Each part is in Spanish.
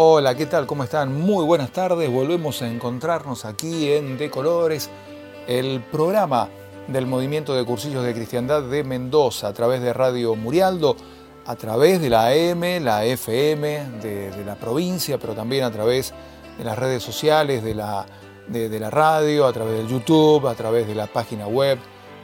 Hola, ¿qué tal? ¿Cómo están? Muy buenas tardes. Volvemos a encontrarnos aquí en De Colores, el programa del Movimiento de Cursillos de Cristiandad de Mendoza, a través de Radio Murialdo, a través de la AM, la FM de, la provincia, pero también a través de las redes sociales, de la, de la radio, a través del YouTube, a través de la página web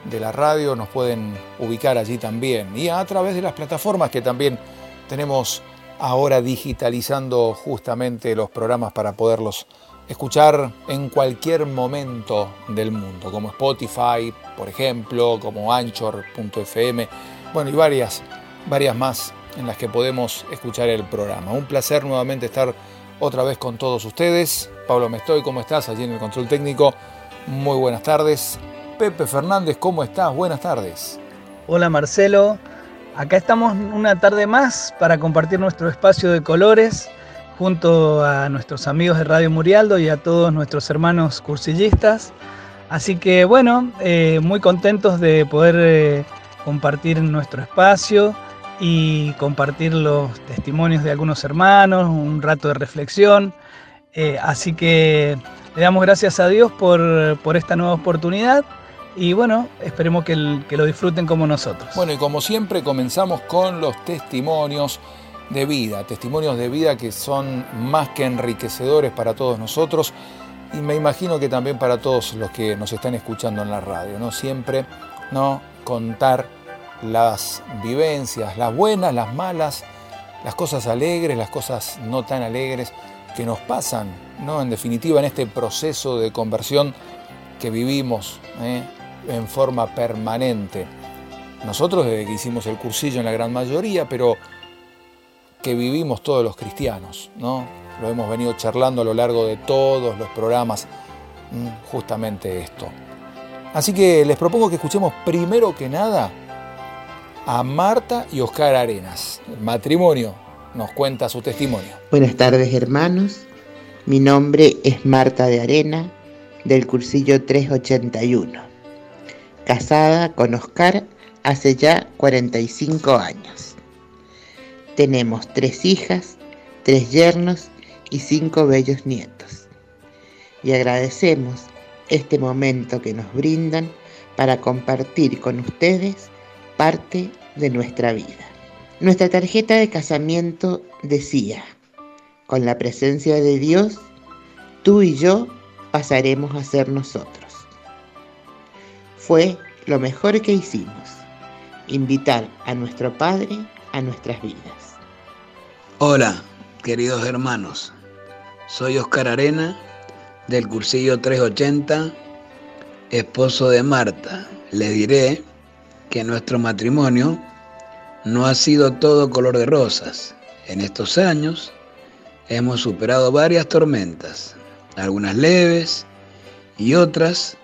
de la radio, nos pueden ubicar allí también. Y a través de las plataformas que también tenemos ahora digitalizando justamente los programas para poderlos escuchar en cualquier momento del mundo, como Spotify, por ejemplo, como Anchor.fm, bueno, y varias, varias más en las que podemos escuchar el programa. Un placer nuevamente estar otra vez con todos ustedes. Pablo Mestoy, ¿cómo estás? Allí en el control técnico. Muy buenas tardes. Pepe Fernández, ¿cómo estás? Buenas tardes. Hola Marcelo, Acá estamos una tarde más para compartir nuestro espacio de colores junto a nuestros amigos de Radio Murialdo y a todos nuestros hermanos cursillistas. Así que bueno, eh, muy contentos de poder eh, compartir nuestro espacio y compartir los testimonios de algunos hermanos, un rato de reflexión. Eh, así que le damos gracias a Dios por, por esta nueva oportunidad y bueno, esperemos que, lo disfruten como nosotros. Bueno, y como siempre comenzamos con los testimonios de vida, testimonios de vida que son más que enriquecedores para todos nosotros y me imagino que también para todos los que nos están escuchando en la radio, ¿no? Siempre, ¿no? Contar las vivencias, las buenas, las malas, las cosas alegres, las cosas no tan alegres que nos pasan, ¿no? En definitiva, en este proceso de conversión que vivimos, ¿eh? En forma permanente. Nosotros desde que hicimos el cursillo en la gran mayoría, pero que vivimos todos los cristianos, ¿no? Lo hemos venido charlando a lo largo de todos los programas, justamente esto. Así que les propongo que escuchemos primero que nada a Marta y Oscar Arenas. Matrimonio nos cuenta su testimonio. Buenas tardes hermanos, mi nombre es Marta de Arena del cursillo 381 casada con Oscar hace ya 45 años. Tenemos tres hijas, tres yernos y cinco bellos nietos. Y agradecemos este momento que nos brindan para compartir con ustedes parte de nuestra vida. Nuestra tarjeta de casamiento decía, con la presencia de Dios, tú y yo pasaremos a ser nosotros fue lo mejor que hicimos, invitar a nuestro Padre a nuestras vidas. Hola, queridos hermanos, soy Oscar Arena del cursillo 380, esposo de Marta. Les diré que nuestro matrimonio no ha sido todo color de rosas. En estos años hemos superado varias tormentas, algunas leves y otras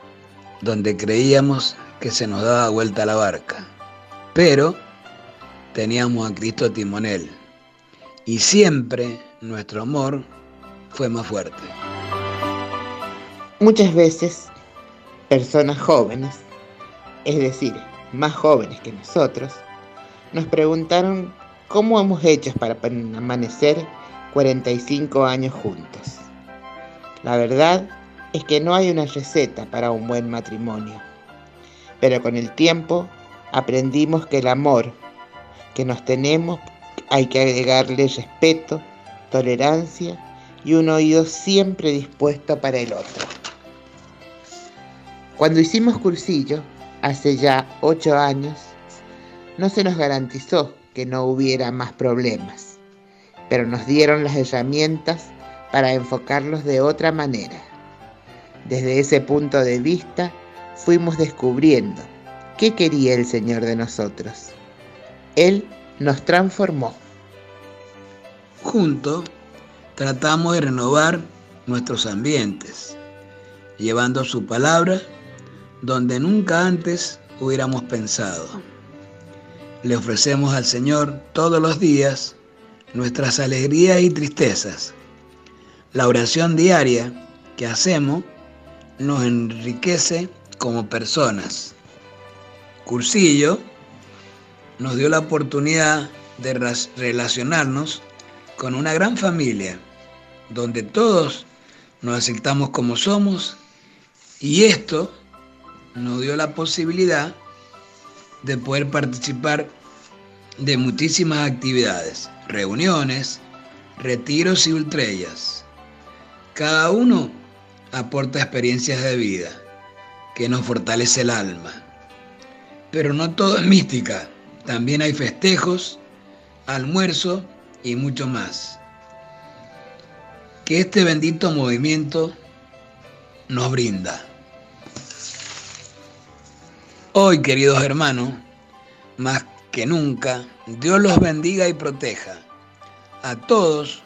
donde creíamos que se nos daba vuelta la barca. Pero teníamos a Cristo timonel y siempre nuestro amor fue más fuerte. Muchas veces personas jóvenes, es decir, más jóvenes que nosotros, nos preguntaron cómo hemos hecho para permanecer 45 años juntos. La verdad es que no hay una receta para un buen matrimonio, pero con el tiempo aprendimos que el amor que nos tenemos hay que agregarle respeto, tolerancia y un oído siempre dispuesto para el otro. Cuando hicimos cursillo, hace ya ocho años, no se nos garantizó que no hubiera más problemas, pero nos dieron las herramientas para enfocarlos de otra manera. Desde ese punto de vista, fuimos descubriendo qué quería el Señor de nosotros. Él nos transformó. Juntos tratamos de renovar nuestros ambientes, llevando su palabra donde nunca antes hubiéramos pensado. Le ofrecemos al Señor todos los días nuestras alegrías y tristezas. La oración diaria que hacemos nos enriquece como personas. Cursillo nos dio la oportunidad de relacionarnos con una gran familia donde todos nos aceptamos como somos y esto nos dio la posibilidad de poder participar de muchísimas actividades, reuniones, retiros y ultrellas. Cada uno aporta experiencias de vida que nos fortalece el alma. Pero no todo es mística, también hay festejos, almuerzo y mucho más. Que este bendito movimiento nos brinda. Hoy, queridos hermanos, más que nunca, Dios los bendiga y proteja a todos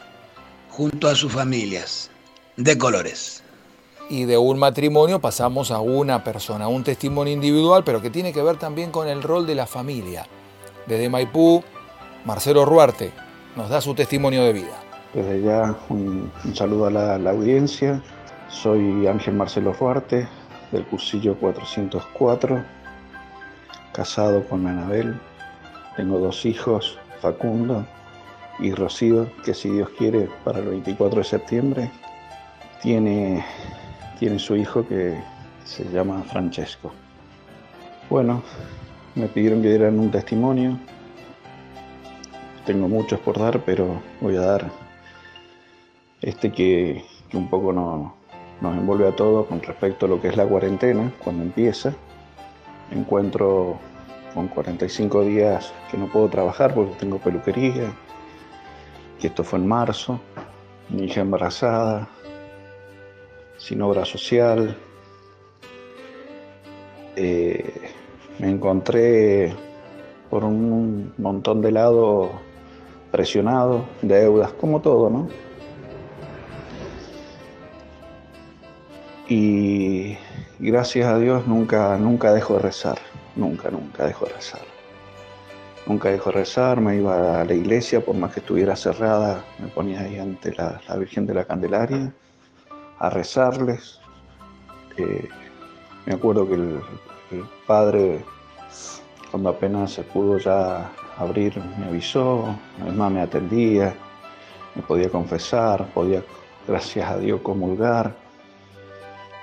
junto a sus familias de colores. Y de un matrimonio pasamos a una persona, un testimonio individual, pero que tiene que ver también con el rol de la familia. Desde Maipú, Marcelo Ruarte nos da su testimonio de vida. Desde ya un, saludo a la, la, audiencia. Soy Ángel Marcelo Ruarte del cursillo 404, casado con Anabel. Tengo dos hijos, Facundo y Rocío, que si Dios quiere para el 24 de septiembre tiene, tiene su hijo que se llama Francesco. Bueno, me pidieron que dieran un testimonio. Tengo muchos por dar, pero voy a dar este que, un poco no, nos envuelve a todos con respecto a lo que es la cuarentena, cuando empieza. Encuentro con 45 días que no puedo trabajar porque tengo peluquería, que esto fue en marzo, mi hija embarazada, sin obra social. Eh, me encontré por un montón de lados presionado, deudas, como todo, ¿no? Y gracias a Dios nunca, nunca dejo de rezar, nunca, nunca dejo de rezar. Nunca dejo de rezar, me iba a la iglesia, por más que estuviera cerrada, me ponía ahí ante la, Virgen de la Candelaria a rezarles. Eh, me acuerdo que el, padre, cuando apenas se pudo ya abrir, me avisó, además me atendía, me podía confesar, podía, gracias a Dios, comulgar.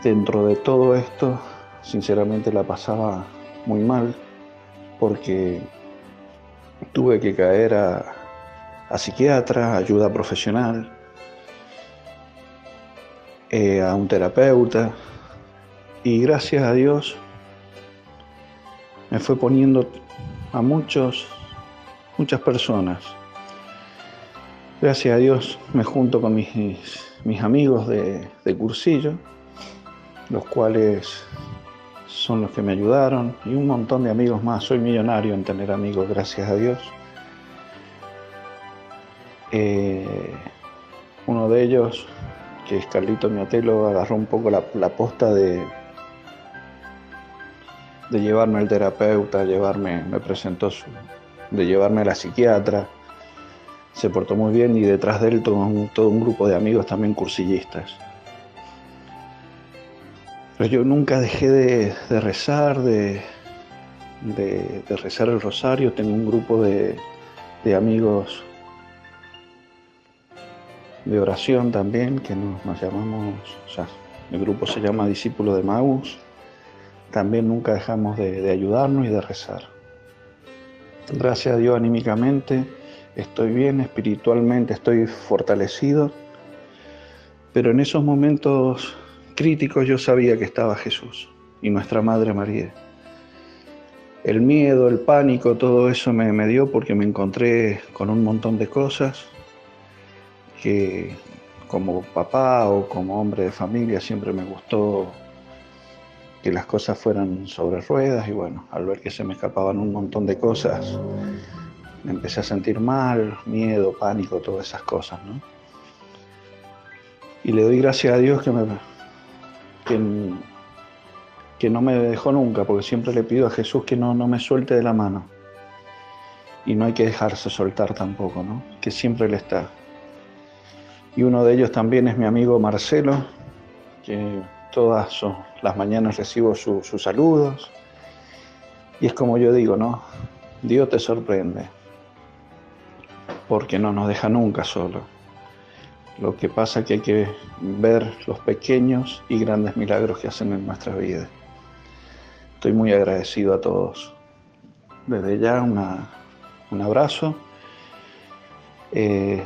Dentro de todo esto, sinceramente la pasaba muy mal, porque tuve que caer a, psiquiatra, ayuda profesional, eh, a un terapeuta y gracias a Dios me fue poniendo a muchos, muchas personas. Gracias a Dios me junto con mis, mis amigos de, de cursillo, los cuales son los que me ayudaron y un montón de amigos más. Soy millonario en tener amigos, gracias a Dios. Eh, uno de ellos, que Carlito Miatelo, agarró un poco la, posta de, de llevarme al terapeuta, llevarme, me presentó de llevarme a la psiquiatra. Se portó muy bien y detrás de él todo todo un grupo de amigos también cursillistas yo nunca dejé de, rezar, de, rezar el rosario. Tengo un grupo de, amigos de oración también, que nos, llamamos, o sea, el grupo se llama Discípulos de Maús. También nunca dejamos de, de ayudarnos y de rezar. Gracias a Dios anímicamente estoy bien, espiritualmente estoy fortalecido, pero en esos momentos críticos yo sabía que estaba Jesús y nuestra Madre María. El miedo, el pánico, todo eso me, me dio porque me encontré con un montón de cosas que como papá o como hombre de familia siempre me gustó que las cosas fueran sobre ruedas y bueno, al ver que se me escapaban un montón de cosas, me empecé a sentir mal, miedo, pánico, todas esas cosas, ¿no? Y le doy gracias a Dios que me, que, no me dejó nunca, porque siempre le pido a Jesús que no, no me suelte de la mano. Y no hay que dejarse soltar tampoco, ¿no? que siempre Él está. Y uno de ellos también es mi amigo Marcelo, que todas las mañanas recibo sus saludos. Y es como yo digo, ¿no? Dios te sorprende, porque no nos deja nunca solo. Lo que pasa es que hay que ver los pequeños y grandes milagros que hacen en nuestra vida. Estoy muy agradecido a todos. Desde ya un abrazo. Eh,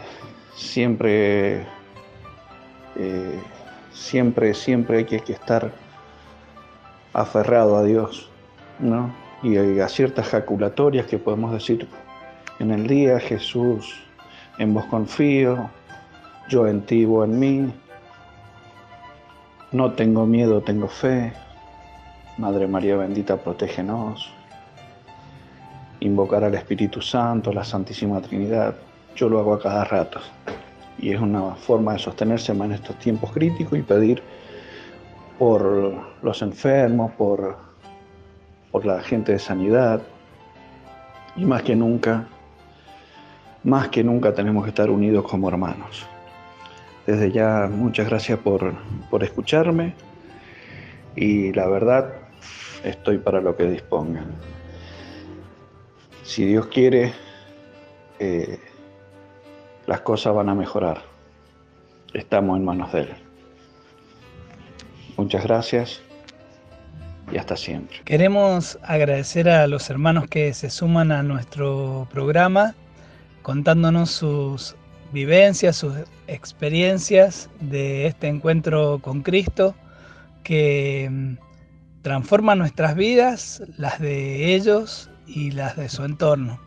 siempre, eh, siempre, siempre hay que, que, estar aferrado a Dios, ¿no? Y a ciertas jaculatorias que podemos decir en el día, Jesús, en vos confío, yo en ti, vos en mí, no tengo miedo, tengo fe, Madre María bendita, protégenos, invocar al Espíritu Santo, la Santísima Trinidad, yo lo hago a cada rato. Y es una forma de sostenerse en estos tiempos críticos y pedir por los enfermos, por, por la gente de sanidad. Y más que nunca, más que nunca tenemos que estar unidos como hermanos. Desde ya, muchas gracias por, por escucharme y la verdad, estoy para lo que dispongan. Si Dios quiere, eh, las cosas van a mejorar. Estamos en manos de Él. Muchas gracias y hasta siempre. Queremos agradecer a los hermanos que se suman a nuestro programa contándonos sus vivencias, sus experiencias de este encuentro con Cristo que mm, transforma nuestras vidas, las de ellos y las de su entorno.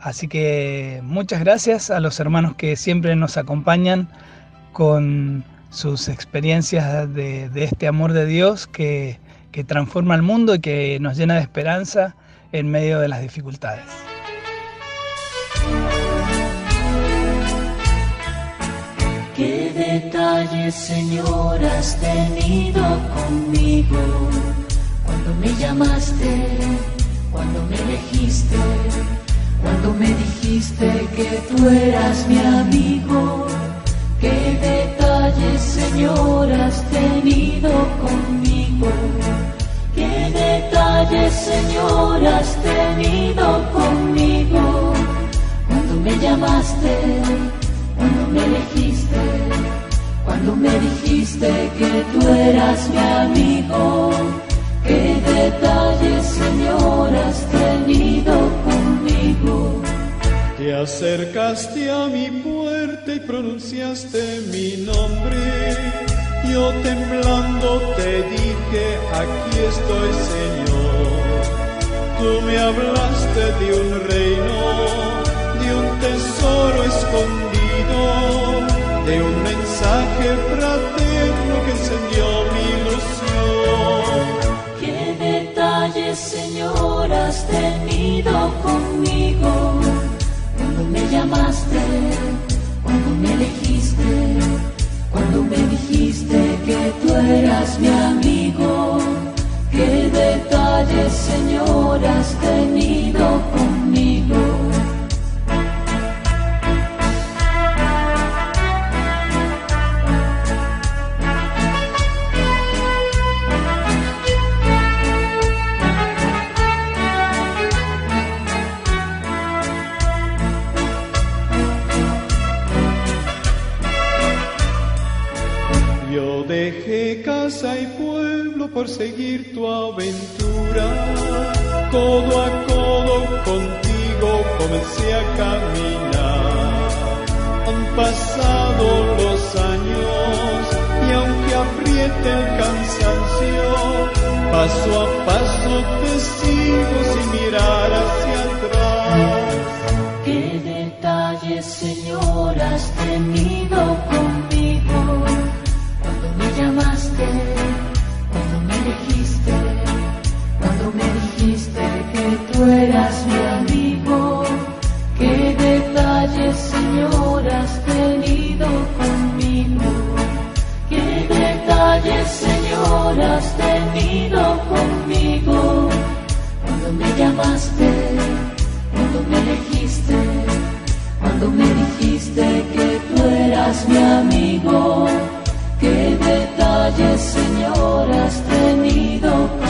Así que muchas gracias a los hermanos que siempre nos acompañan con sus experiencias de, este amor de Dios que, que transforma el mundo y que nos llena de esperanza en medio de las dificultades. ¿Qué detalles, Señor, has tenido conmigo cuando me llamaste, cuando me elegiste? Cuando me dijiste que tú eras mi amigo. Qué detalles, Señor, has tenido conmigo. Qué detalles, Señor, has tenido conmigo. Cuando me llamaste, cuando me elegiste, cuando me dijiste que tú eras mi amigo. Señor, has tenido conmigo. Te acercaste a mi puerta y pronunciaste mi nombre. Yo temblando te dije, aquí estoy, Señor. Tú me hablaste de un reino, de un tesoro escondido, de un mensaje fraterno que encendió mi ilusión. Señor, has tenido conmigo. Cuando me llamaste, cuando me elegiste, cuando me dijiste que tú eras mi amigo. Qué detalles, Señor, has tenido conmigo. Casa y pueblo por seguir tu aventura. Codo a codo contigo comencé a caminar. Han pasado los años y aunque apriete el cansancio, paso a paso te sigo sin mirar hacia atrás. Qué detalles, Señor, has tenido llamaste, cuando me dijiste, cuando me dijiste que tú eras mi amigo. Qué detalles, Señor, has tenido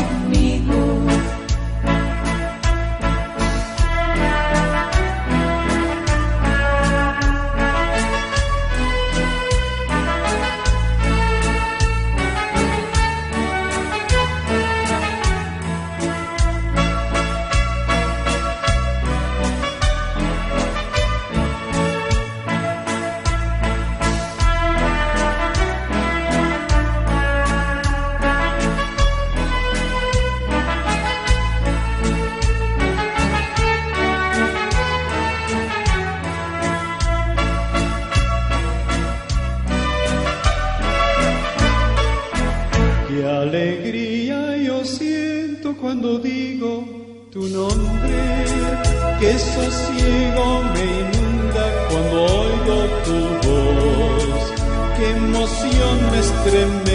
tu nombre, que sosiego me inunda cuando oigo tu voz, qué emoción me estremece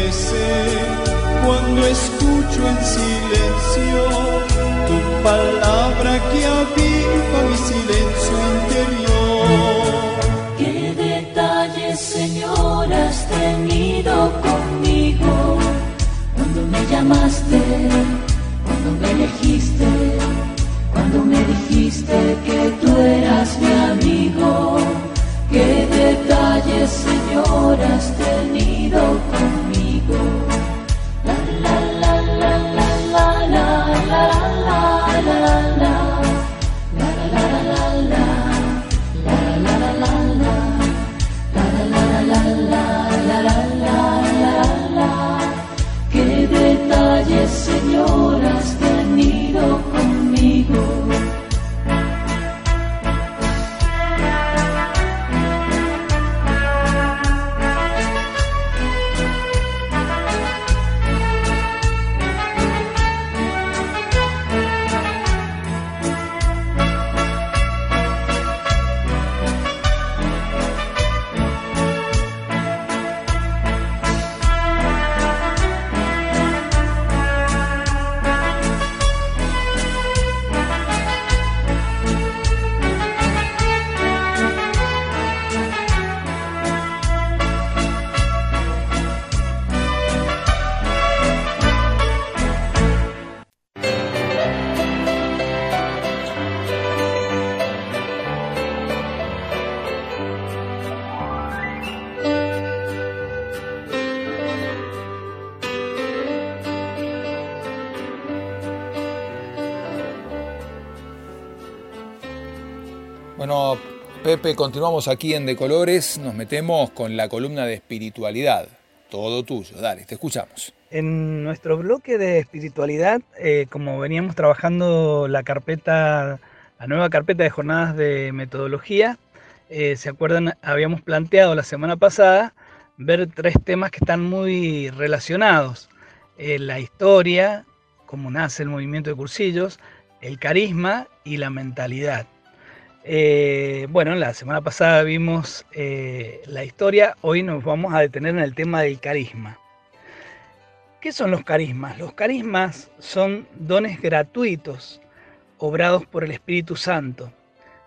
Pepe, continuamos aquí en De Colores, nos metemos con la columna de espiritualidad. Todo tuyo, dale, te escuchamos. En nuestro bloque de espiritualidad, eh, como veníamos trabajando la nueva carpeta de jornadas de metodología, eh, ¿se acuerdan? Habíamos planteado la semana pasada ver tres temas que están muy relacionados. Eh, la historia, cómo nace el movimiento de cursillos, el carisma y la mentalidad. Eh, bueno, la semana pasada vimos eh, la historia, hoy nos vamos a detener en el tema del carisma. ¿Qué son los carismas? Los carismas son dones gratuitos, obrados por el Espíritu Santo,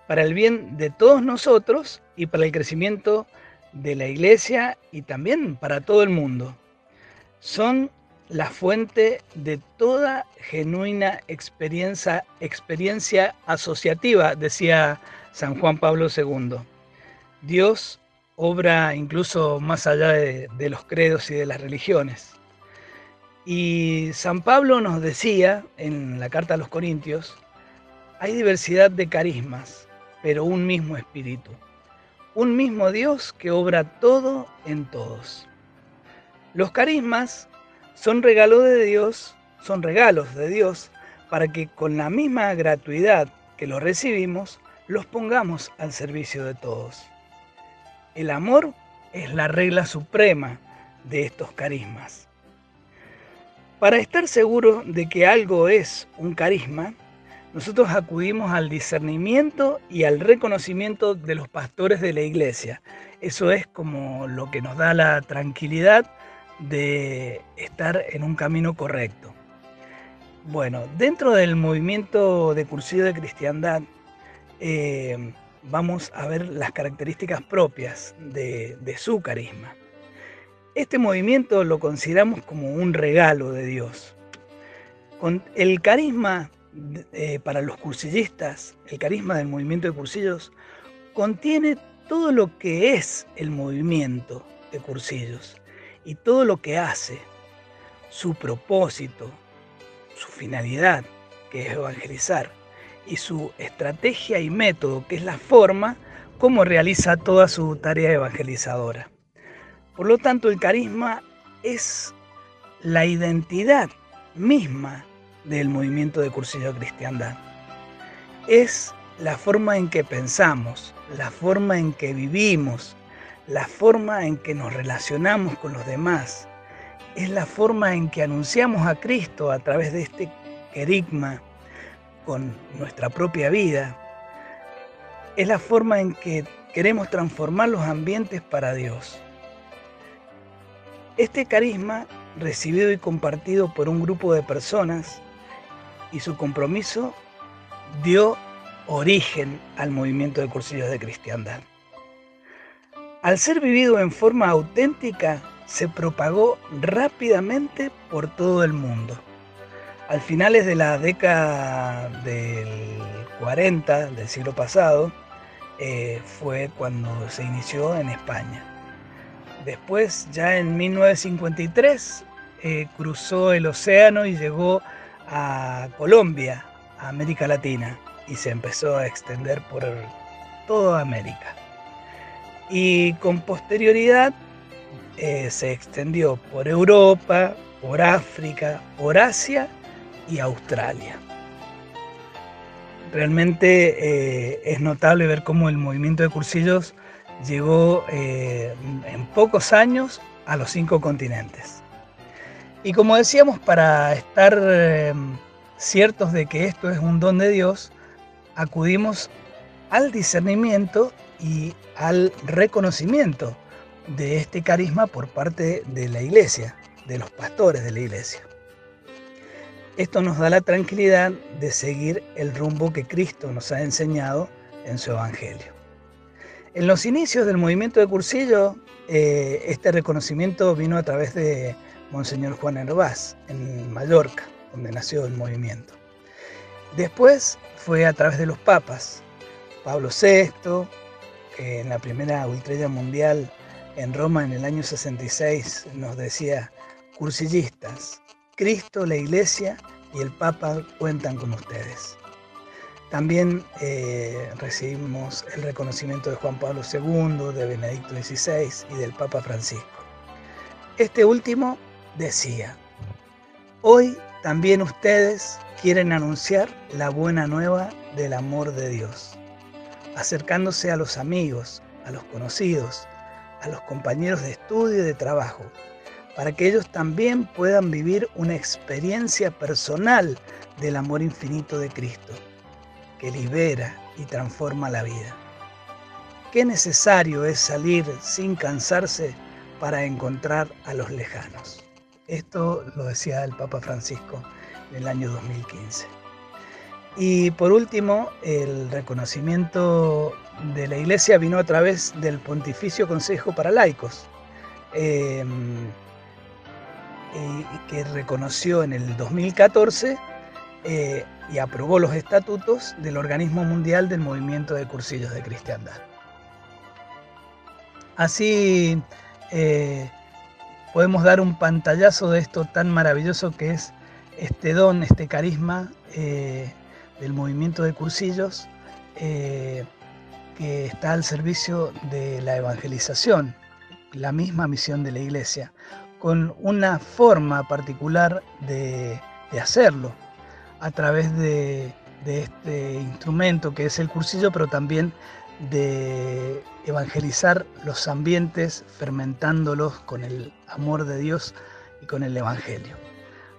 para el bien de todos nosotros y para el crecimiento de la iglesia y también para todo el mundo. Son la fuente de toda genuina experiencia, experiencia asociativa, decía San Juan Pablo II. Dios obra incluso más allá de, de los credos y de las religiones. Y San Pablo nos decía en la carta a los Corintios, hay diversidad de carismas, pero un mismo espíritu, un mismo Dios que obra todo en todos. Los carismas son regalos de Dios, son regalos de Dios para que con la misma gratuidad que los recibimos, los pongamos al servicio de todos. El amor es la regla suprema de estos carismas. Para estar seguros de que algo es un carisma, nosotros acudimos al discernimiento y al reconocimiento de los pastores de la iglesia. Eso es como lo que nos da la tranquilidad de estar en un camino correcto. Bueno, dentro del movimiento de cursillo de cristiandad, eh, vamos a ver las características propias de, su carisma. Este movimiento lo consideramos como un regalo de Dios. Con el carisma eh, para los cursillistas, el carisma del movimiento de cursillos, contiene todo lo que es el movimiento de cursillos y todo lo que hace, su propósito, su finalidad, que es evangelizar, y su estrategia y método, que es la forma como realiza toda su tarea evangelizadora. Por lo tanto, el carisma es la identidad misma del movimiento de cursillo cristiandad. Es la forma en que pensamos, la forma en que vivimos, la forma en que nos relacionamos con los demás, es la forma en que anunciamos a Cristo a través de este querigma con nuestra propia vida. Es la forma en que queremos transformar los ambientes para Dios. Este carisma, recibido y compartido por un grupo de personas, y su compromiso dio origen al movimiento de cursillos de cristiandad. Al ser vivido en forma auténtica, se propagó rápidamente por todo el mundo. Al finales de la década del 40 del siglo pasado, eh, fue cuando se inició en España. Después, ya en 1953, eh, cruzó el océano y llegó a Colombia, a América Latina, y se empezó a extender por toda América. Y con posterioridad eh, se extendió por Europa, por África, por Asia y Australia. Realmente eh, es notable ver cómo el movimiento de cursillos llegó eh, en pocos años a los cinco continentes. Y como decíamos, para estar ciertos de que esto es un don de Dios, acudimos al discernimiento y al reconocimiento de este carisma por parte de la iglesia, de los pastores de la iglesia. Esto nos da la tranquilidad de seguir el rumbo que Cristo nos ha enseñado en su Evangelio. En los inicios del movimiento de Cursillo, eh, este reconocimiento vino a través de Monseñor Juan Hervás, en Mallorca, donde nació el movimiento. Después fue a través de los papas, Pablo VI, en la primera ultrella mundial en Roma en el año 66 nos decía, cursillistas, Cristo, la Iglesia y el Papa cuentan con ustedes. También eh, recibimos el reconocimiento de Juan Pablo II, de Benedicto XVI y del Papa Francisco. Este último decía, hoy también ustedes quieren anunciar la buena nueva del amor de Dios, acercándose a los amigos, a los conocidos, a los compañeros de estudio y de trabajo, para que ellos también puedan vivir una experiencia personal del amor infinito de Cristo, que libera y transforma la vida. Qué necesario es salir sin cansarse para encontrar a los lejanos. Esto lo decía el Papa Francisco en el año 2015. Y por último, el reconocimiento de la Iglesia vino a través del Pontificio Consejo para Laicos, em, que reconoció en el 2014 eh, y aprobó los estatutos del Organismo Mundial del Movimiento de Cursillos de Cristiandad. Así, eh, podemos dar un pantallazo de esto tan maravilloso que es este don, este carisma eh, del movimiento de cursillos eh, que está al servicio de la evangelización, la misma misión de la iglesia, con una forma particular de, hacerlo a través de, de este instrumento que es el cursillo, pero también de evangelizar los ambientes fermentándolos con el amor de Dios y con el Evangelio.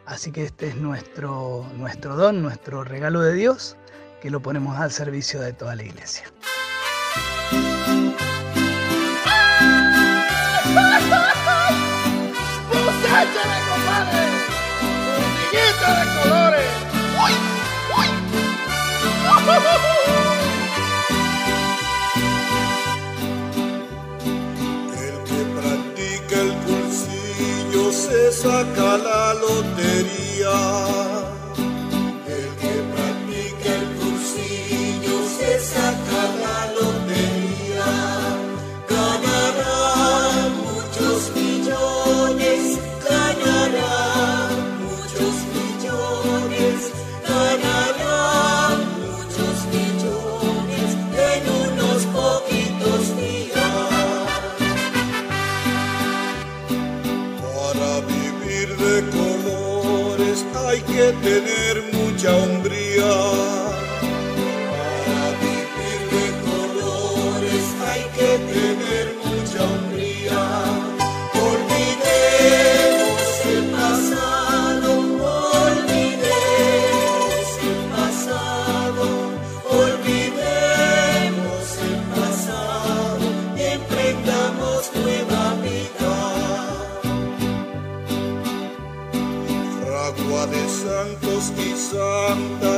Así que este es nuestro, nuestro don, nuestro regalo de Dios, que lo ponemos al servicio de toda la iglesia. Saca la lotería. Tener mucha hombría.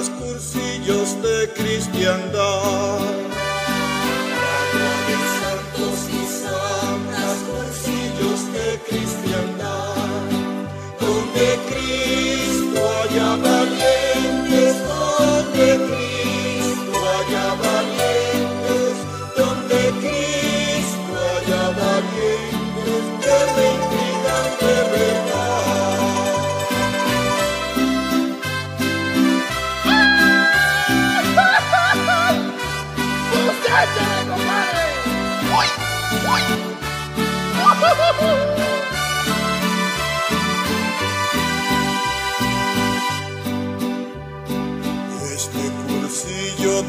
cursillos de cristiandad.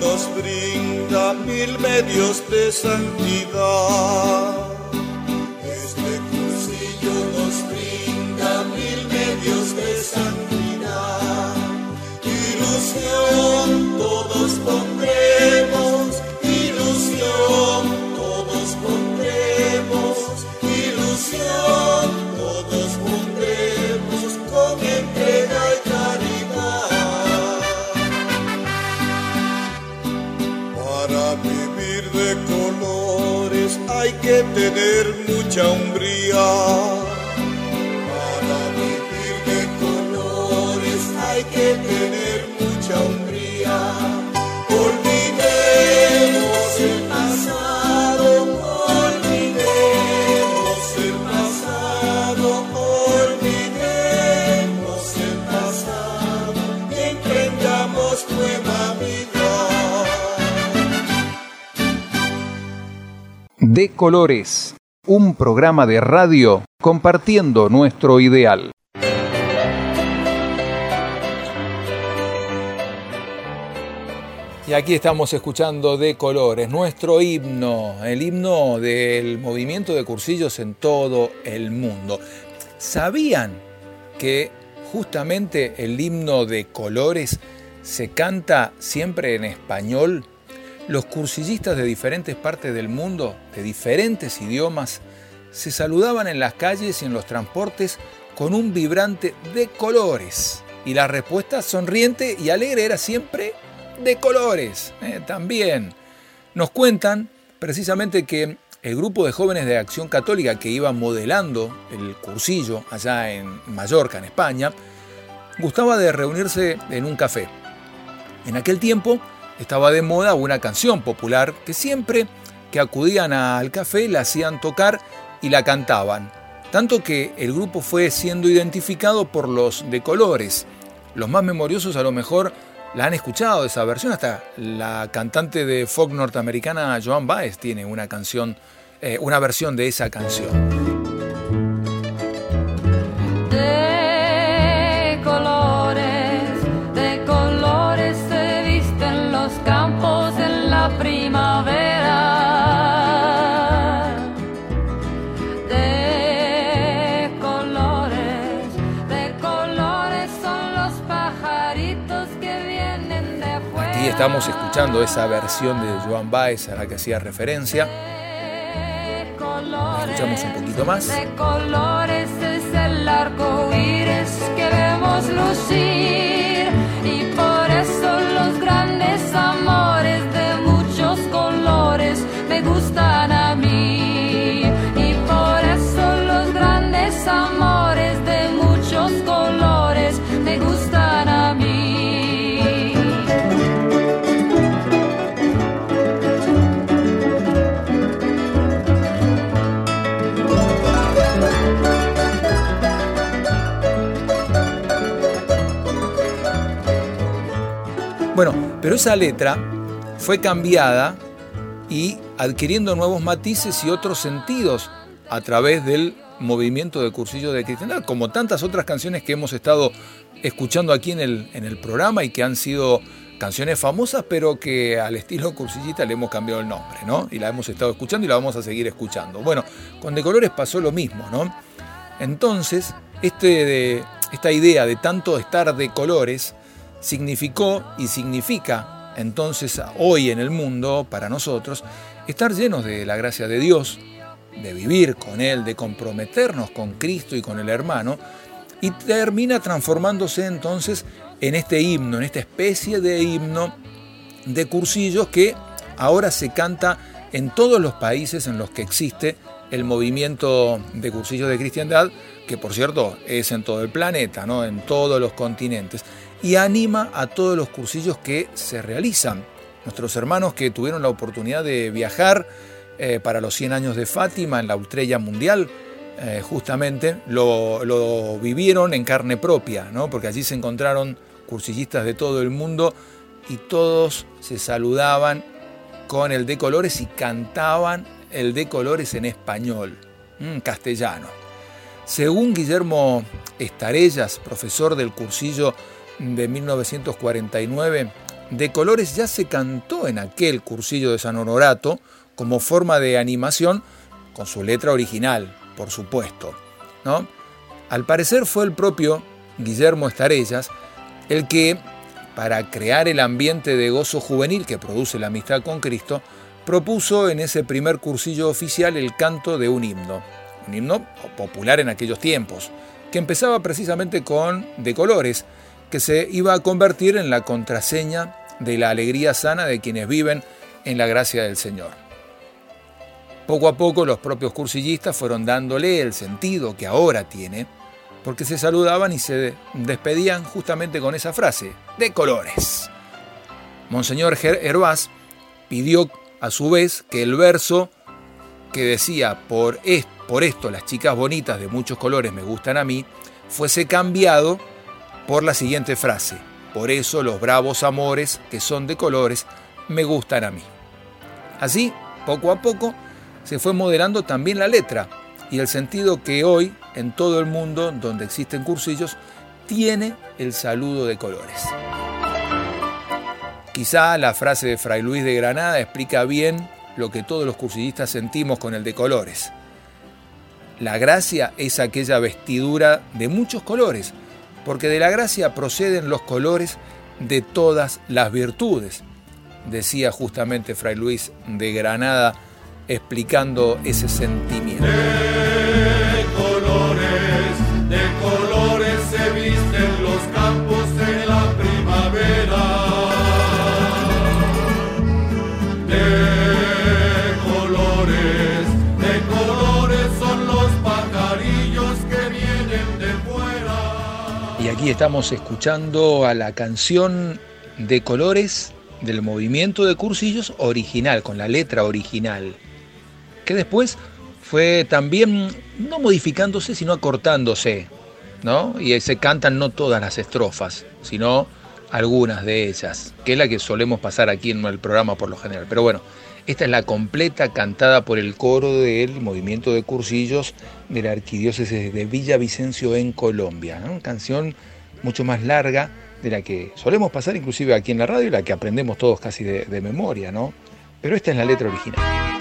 Nos brinda mil medios de santidad. Este cursillo nos brinda mil medios de santidad. Ilusión mucha hombría. Para vivir de colores hay que tener mucha hombría. Olvidemos el pasado, olvidemos el pasado, olvidemos el pasado emprendamos nueva vida. De Colores, un programa de radio compartiendo nuestro ideal. Y aquí estamos escuchando De Colores, nuestro himno, el himno del movimiento de cursillos en todo el mundo. ¿Sabían que justamente el himno de Colores se canta siempre en español? Los cursillistas de diferentes partes del mundo, de diferentes idiomas, se saludaban en las calles y en los transportes con un vibrante de colores. Y la respuesta sonriente y alegre era siempre de colores. eh, también nos cuentan precisamente que el grupo de jóvenes de Acción Católica que iba modelando el cursillo allá en Mallorca, en España, gustaba de reunirse en un café. En aquel tiempo estaba de moda una canción popular que siempre que acudían al café la hacían tocar y la cantaban. Tanto que el grupo fue siendo identificado por los de colores. Los más memoriosos a lo mejor la han escuchado esa versión, hasta la cantante de folk norteamericana Joan Baez tiene una canción, eh, una versión de esa canción. Aquí estamos escuchando esa versión de Joan Baez a la que hacía referencia. Escuchamos un poquito más. De colores es el arco iris que vemos lucir. Y por eso los grandes amores de muchos colores me gustan pero esa letra fue cambiada y adquiriendo nuevos matices y otros sentidos a través del movimiento de cursillo de cristiandad, como tantas otras canciones que hemos estado escuchando aquí en el, en el programa y que han sido canciones famosas, pero que al estilo cursillita le hemos cambiado el nombre, ¿no? Y la hemos estado escuchando y la vamos a seguir escuchando. Bueno, con De Colores pasó lo mismo, ¿no? Entonces, este de, esta idea de tanto estar de colores significó y significa entonces hoy en el mundo, para nosotros, estar llenos de la gracia de Dios, de vivir con Él, de comprometernos con Cristo y con el hermano, y termina transformándose entonces en este himno, en esta especie de himno de cursillos que ahora se canta en todos los países en los que existe el movimiento de cursillos de cristiandad, que por cierto es en todo el planeta, ¿no? en todos los continentes, y anima a todos los cursillos que se realizan. Nuestros hermanos que tuvieron la oportunidad de viajar eh, para los 100 años de Fátima en la Ultrella Mundial, eh, justamente lo, vivieron en carne propia, ¿no? porque allí se encontraron cursillistas de todo el mundo y todos se saludaban con el de colores y cantaban el de colores en español, en castellano. Según Guillermo Estarellas, profesor del cursillo de 1949, de colores ya se cantó en aquel cursillo de San Honorato como forma de animación con su letra original, por supuesto. ¿no? Al parecer fue el propio Guillermo Estarellas el que, para crear el ambiente de gozo juvenil que produce la amistad con Cristo, propuso en ese primer cursillo oficial el canto de un himno, un himno popular en aquellos tiempos, que empezaba precisamente con De Colores, que se iba a convertir en la contraseña de la alegría sana de quienes viven en la gracia del Señor. Poco a poco los propios cursillistas fueron dándole el sentido que ahora tiene, porque se saludaban y se despedían justamente con esa frase, de colores. Monseñor Hervás pidió a su vez que el verso que decía por, por esto las chicas bonitas de muchos colores me gustan a mí, fuese cambiado por la siguiente frase, por eso los bravos amores que son de colores me gustan a mí. Así, poco a poco, se fue modelando también la letra y el sentido que hoy en todo el mundo donde existen cursillos tiene el saludo de colores. Quizá la frase de Fray Luis de Granada explica bien lo que todos los cursillistas sentimos con el de colores. La gracia es aquella vestidura de muchos colores, porque de la gracia proceden los colores de todas las virtudes, decía justamente Fray Luis de Granada explicando ese sentimiento. Estamos escuchando a la canción de colores del movimiento de cursillos original, con la letra original que después fue también no modificándose, sino acortándose, ¿no? Y se cantan no todas las estrofas, sino algunas de ellas, que es la que solemos pasar aquí en el programa por lo general. Pero bueno, esta es la completa cantada por el coro del movimiento de cursillos de la arquidiócesis de Villavicencio en Colombia. Una canción mucho más larga de la que solemos pasar inclusive aquí en la radio y la que aprendemos todos casi de, de memoria, ¿no? Pero esta es la letra original.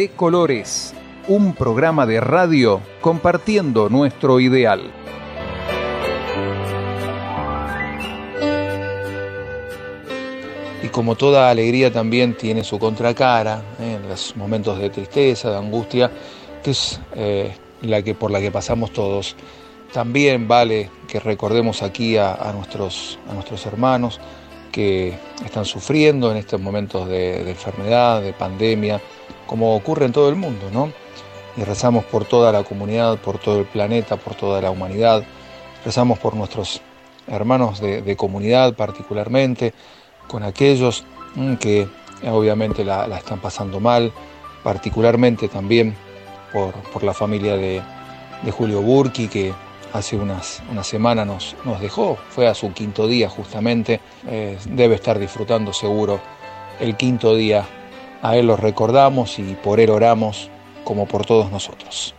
De Colores, un programa de radio compartiendo nuestro ideal. Y como toda alegría también tiene su contracara, ¿eh? en los momentos de tristeza, de angustia, que es eh, la que, por la que pasamos todos. También vale que recordemos aquí a, nuestros, a nuestros hermanos que están sufriendo en estos momentos de, enfermedad, de pandemia, como ocurre en todo el mundo, ¿no? Y rezamos por toda la comunidad, por todo el planeta, por toda la humanidad. Rezamos por nuestros hermanos de, comunidad particularmente, con aquellos que obviamente la, están pasando mal, particularmente también por, la familia de, Julio Burki, que hace unas, una semana nos, nos, dejó, fue a su quinto día justamente, eh, debe estar disfrutando seguro el quinto día. A él lo recordamos y por él oramos como por todos nosotros.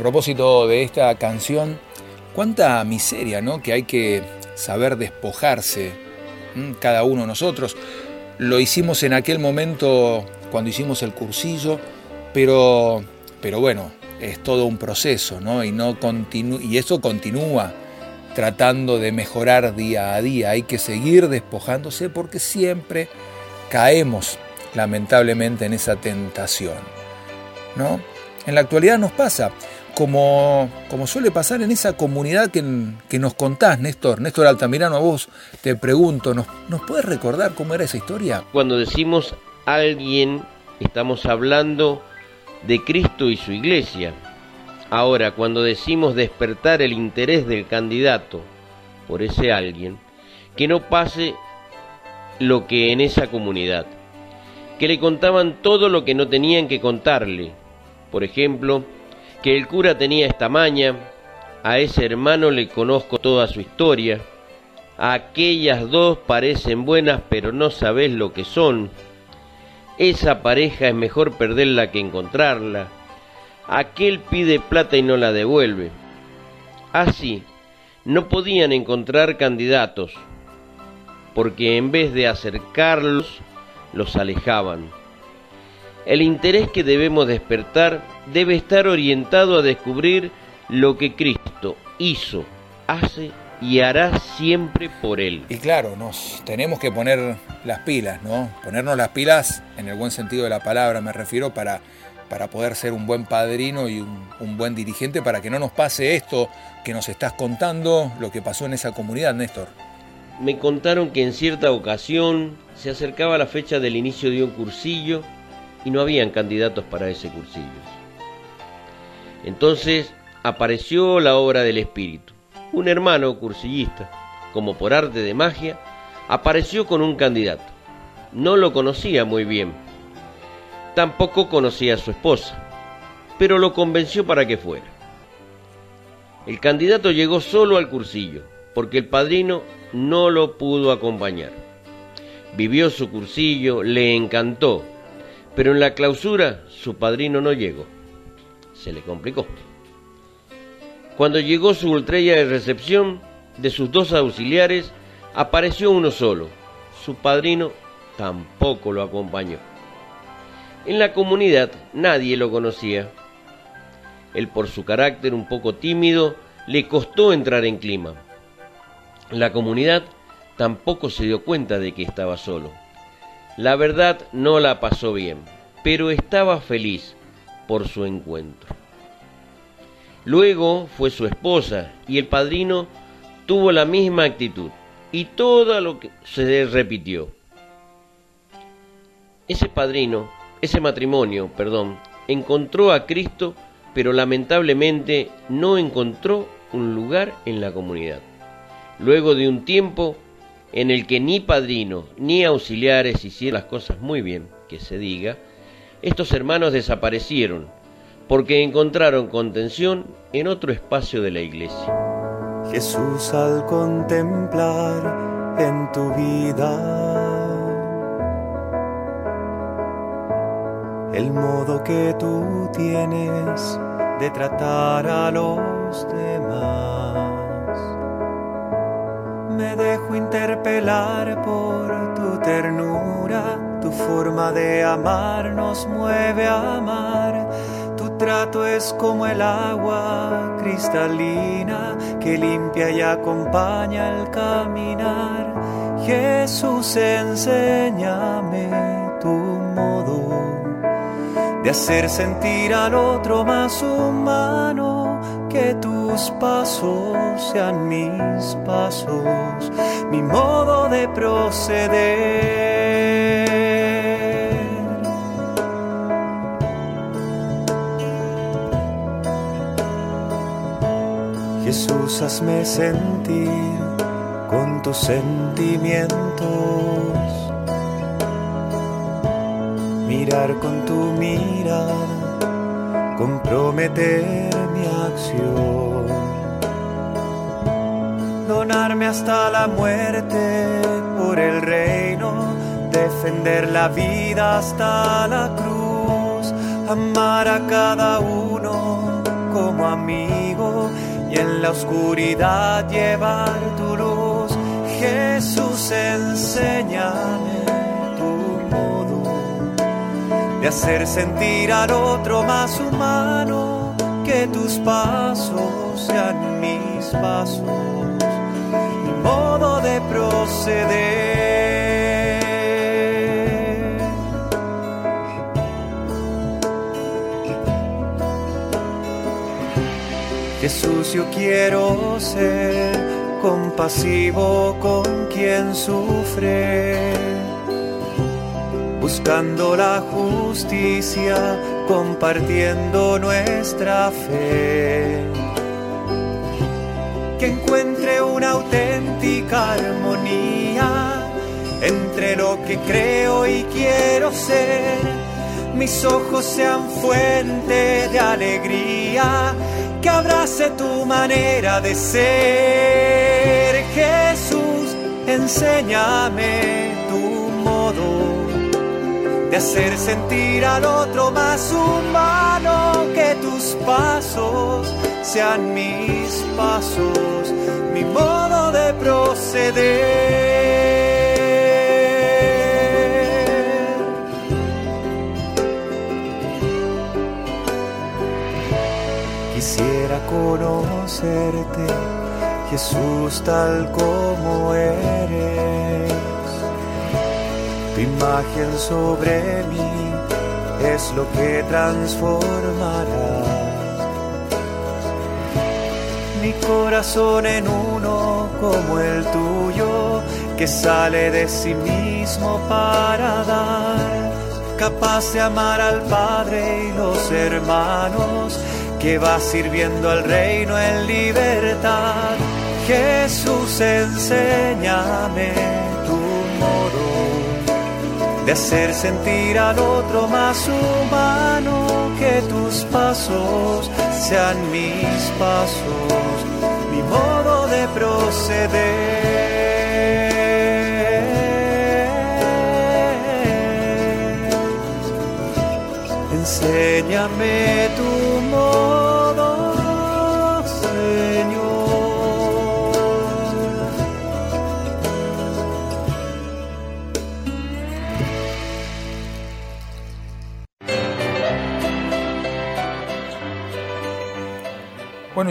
Propósito de esta canción, cuánta miseria, ¿no? Que hay que saber despojarse, cada uno de nosotros. Lo hicimos en aquel momento cuando hicimos el cursillo, pero, pero bueno, es todo un proceso, ¿no? Y, no y eso continúa tratando de mejorar día a día. Hay que seguir despojándose porque siempre caemos lamentablemente en esa tentación. ¿no? En la actualidad nos pasa, como, suele pasar en esa comunidad que, que, nos contás, Néstor. Néstor Altamirano, a vos te pregunto, ¿nos, ¿nos puedes recordar cómo era esa historia? Cuando decimos alguien, estamos hablando de Cristo y su iglesia. Ahora, cuando decimos despertar el interés del candidato por ese alguien, que no pase lo que en esa comunidad, que le contaban todo lo que no tenían que contarle. Por ejemplo, que el cura tenía esta maña, a ese hermano le conozco toda su historia, aquellas dos parecen buenas pero no sabes lo que son, esa pareja es mejor perderla que encontrarla, aquel pide plata y no la devuelve. Así, no podían encontrar candidatos, porque en vez de acercarlos, los alejaban. El interés que debemos despertar debe estar orientado a descubrir lo que Cristo hizo, hace y hará siempre por Él. Y claro, nos tenemos que poner las pilas, ¿no? Ponernos las pilas en el buen sentido de la palabra, me refiero, para, para poder ser un buen padrino y un, un buen dirigente, para que no nos pase esto que nos estás contando, lo que pasó en esa comunidad, Néstor. Me contaron que en cierta ocasión se acercaba la fecha del inicio de un cursillo y no habían candidatos para ese cursillo. Entonces apareció la obra del Espíritu. Un hermano cursillista, como por arte de magia, apareció con un candidato. No lo conocía muy bien. Tampoco conocía a su esposa, pero lo convenció para que fuera. El candidato llegó solo al cursillo, porque el padrino no lo pudo acompañar. Vivió su cursillo, le encantó, pero en la clausura su padrino no llegó. Se le complicó. Cuando llegó su ultrella de recepción, de sus dos auxiliares, apareció uno solo. Su padrino tampoco lo acompañó. En la comunidad nadie lo conocía. Él por su carácter un poco tímido le costó entrar en clima. La comunidad tampoco se dio cuenta de que estaba solo. La verdad no la pasó bien, pero estaba feliz por su encuentro. Luego fue su esposa y el padrino tuvo la misma actitud y todo lo que se repitió. Ese padrino, ese matrimonio, perdón, encontró a Cristo, pero lamentablemente no encontró un lugar en la comunidad. Luego de un tiempo en el que ni padrino ni auxiliares hicieron las cosas muy bien, que se diga, estos hermanos desaparecieron porque encontraron contención en otro espacio de la iglesia. Jesús al contemplar en tu vida el modo que tú tienes de tratar a los demás. Interpelar por tu ternura, tu forma de amar nos mueve a amar. Trato es como el agua cristalina que limpia y acompaña el caminar. Jesús, enséñame tu modo de hacer sentir al otro más humano, que tus pasos sean mis pasos, mi modo de proceder. Jesús, hazme sentir con tus sentimientos, mirar con tu mirada, comprometer mi acción, hasta la muerte por el reino, defender la vida hasta la cruz, amar a cada uno como amigo y en la oscuridad llevar tu luz. Jesús, enséñame tu modo de hacer sentir al otro más humano, que tus pasos sean mis pasos, proceder. Jesús, yo quiero ser compasivo con quien sufre, buscando la justicia, compartiendo nuestra fe que encuentre una auténtica armonía entre lo que creo y quiero ser. Mis ojos sean fuente de alegría que abrace tu manera de ser. Jesús, enséñame tu modo de hacer sentir al otro más humano, que tus pasos sean mis pasos, mi modo de proceder. Quisiera conocerte, Jesús, tal como eres. Tu imagen sobre mí es lo que transformará mi corazón en uno como el tuyo, que sale de sí mismo para dar, capaz de amar al Padre y los hermanos que va sirviendo al reino en libertad. Jesús, enséñame tu modo de hacer sentir al otro más humano, que tus pasos sean mis pasos, mi modo de proceder. Enséñame tu modo,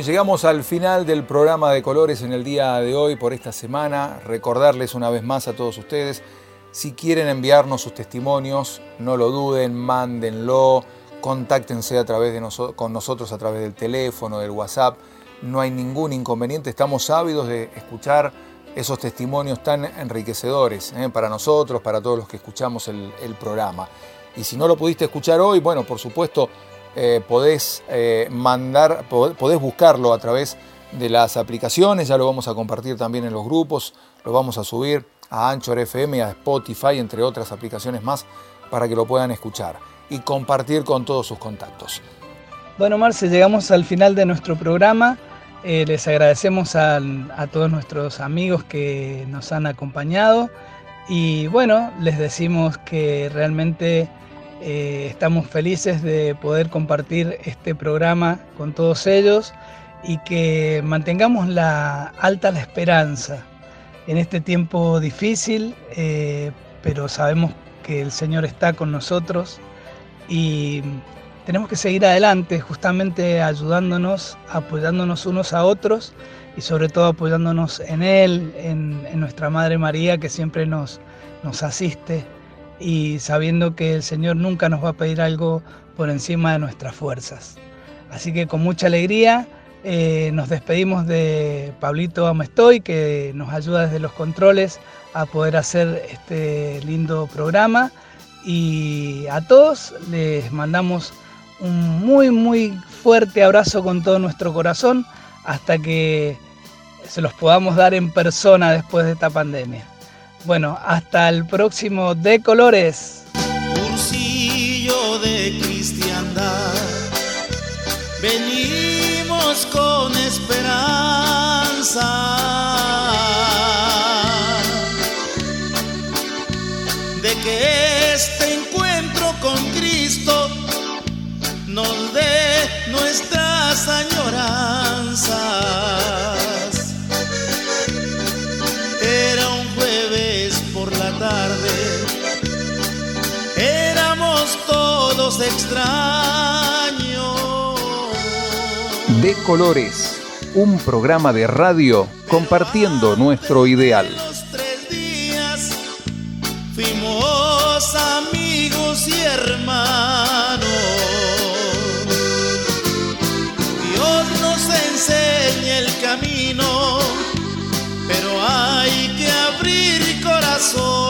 Llegamos al final del programa de colores en el día de hoy por esta semana. Recordarles una vez más a todos ustedes, si quieren enviarnos sus testimonios, no lo duden, mándenlo, contáctense a través de con nosotros a través del teléfono, del WhatsApp. No hay ningún inconveniente, estamos ávidos de escuchar esos testimonios tan enriquecedores ¿eh? para nosotros, para todos los que escuchamos el programa. Y si no lo pudiste escuchar hoy, bueno, por supuesto, eh, podés eh, mandar, po- podés buscarlo a través de las aplicaciones, ya lo vamos a compartir también en los grupos, lo vamos a subir a Anchor FM, a Spotify, entre otras aplicaciones más, para que lo puedan escuchar y compartir con todos sus contactos. Bueno, Marce, llegamos al final de nuestro programa. Eh, les agradecemos a todos nuestros amigos que nos han acompañado y bueno, les decimos que realmente eh, estamos felices de poder compartir este programa con todos ellos y que mantengamos la alta la esperanza en este tiempo difícil, eh, pero sabemos que el Señor está con nosotros y tenemos que seguir adelante justamente ayudándonos, apoyándonos unos a otros y sobre todo apoyándonos en Él, en, en nuestra Madre María que siempre nos, nos asiste y sabiendo que el Señor nunca nos va a pedir algo por encima de nuestras fuerzas. Así que con mucha alegría eh, nos despedimos de Pablito Amestoy que nos ayuda desde los controles a poder hacer este lindo programa y a todos les mandamos un muy muy fuerte abrazo con todo nuestro corazón hasta que se los podamos dar en persona después de esta pandemia. Bueno, hasta el próximo de colores. cursillo de cristiandad. Venimos con esperanza de que este encuentro con Cristo nos dé nuestras añoranzas. Todos extraños. De Colores, un programa de radio compartiendo nuestro ideal. Tres días fuimos amigos y hermanos. Dios nos enseñó camino, pero hay que abrir corazones